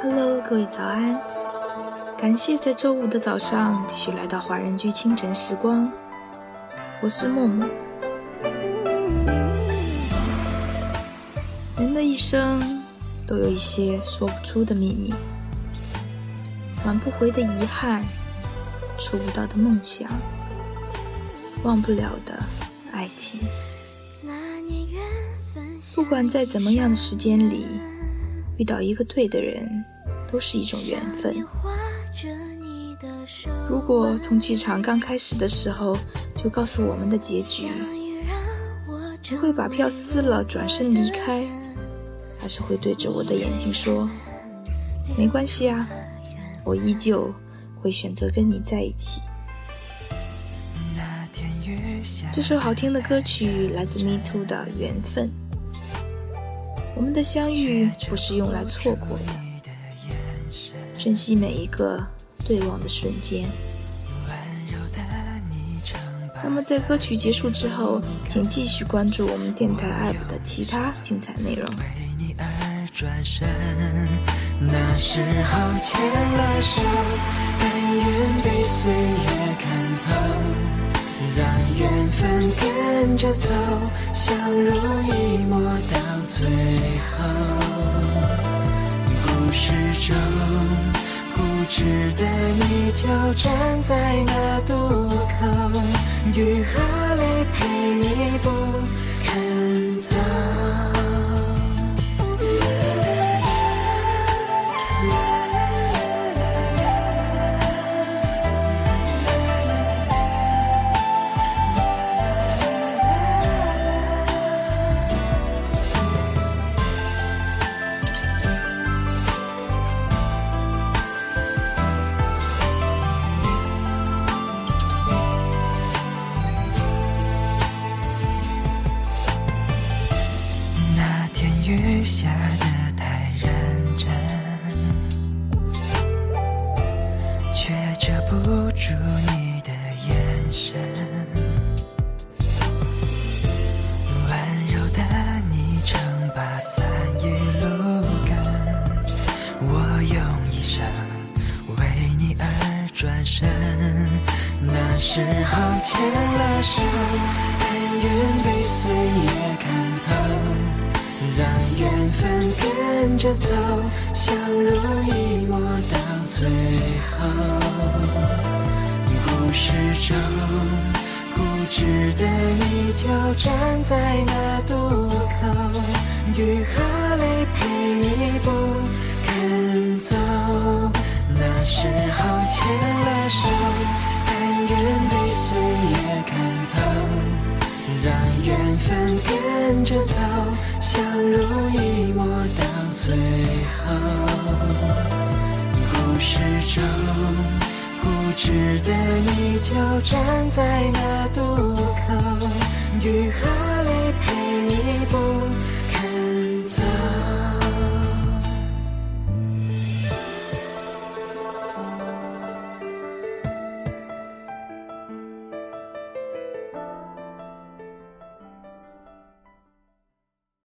Hello，各位早安！感谢在周五的早上继续来到华人居清晨时光，我是默默。人的一生都有一些说不出的秘密，挽不回的遗憾，触不到的梦想，忘不了的爱情。不管在怎么样的时间里，遇到一个对的人，都是一种缘分。如果从剧场刚开始的时候就告诉我们的结局，你会把票撕了转身离开，还是会对着我的眼睛说：“没关系啊，我依旧会选择跟你在一起。”这首好听的歌曲来自 Me Too 的《缘分》。我们的相遇不是用来错过的，珍惜每一个对望的瞬间。那么在歌曲结束之后，请继续关注我们电台 APP 的其他精彩内容。那时候牵了手，但愿被岁月看透。让缘分跟着走，相濡以沫到最后。始终固执的你，就站在那渡口，雨和雨下的太认真，却遮不住你的眼神。温柔的你撑把伞一路跟，我用一生为你而转身。那时候牵了手，着走，相濡以沫到最后。故事中固执的你，就站在那渡口，雨和泪陪你不肯走。那时候牵了手，甘愿被岁月看透。让缘分跟着走。相濡以沫到最后，故事中固执的你，就站在那渡口，雨后。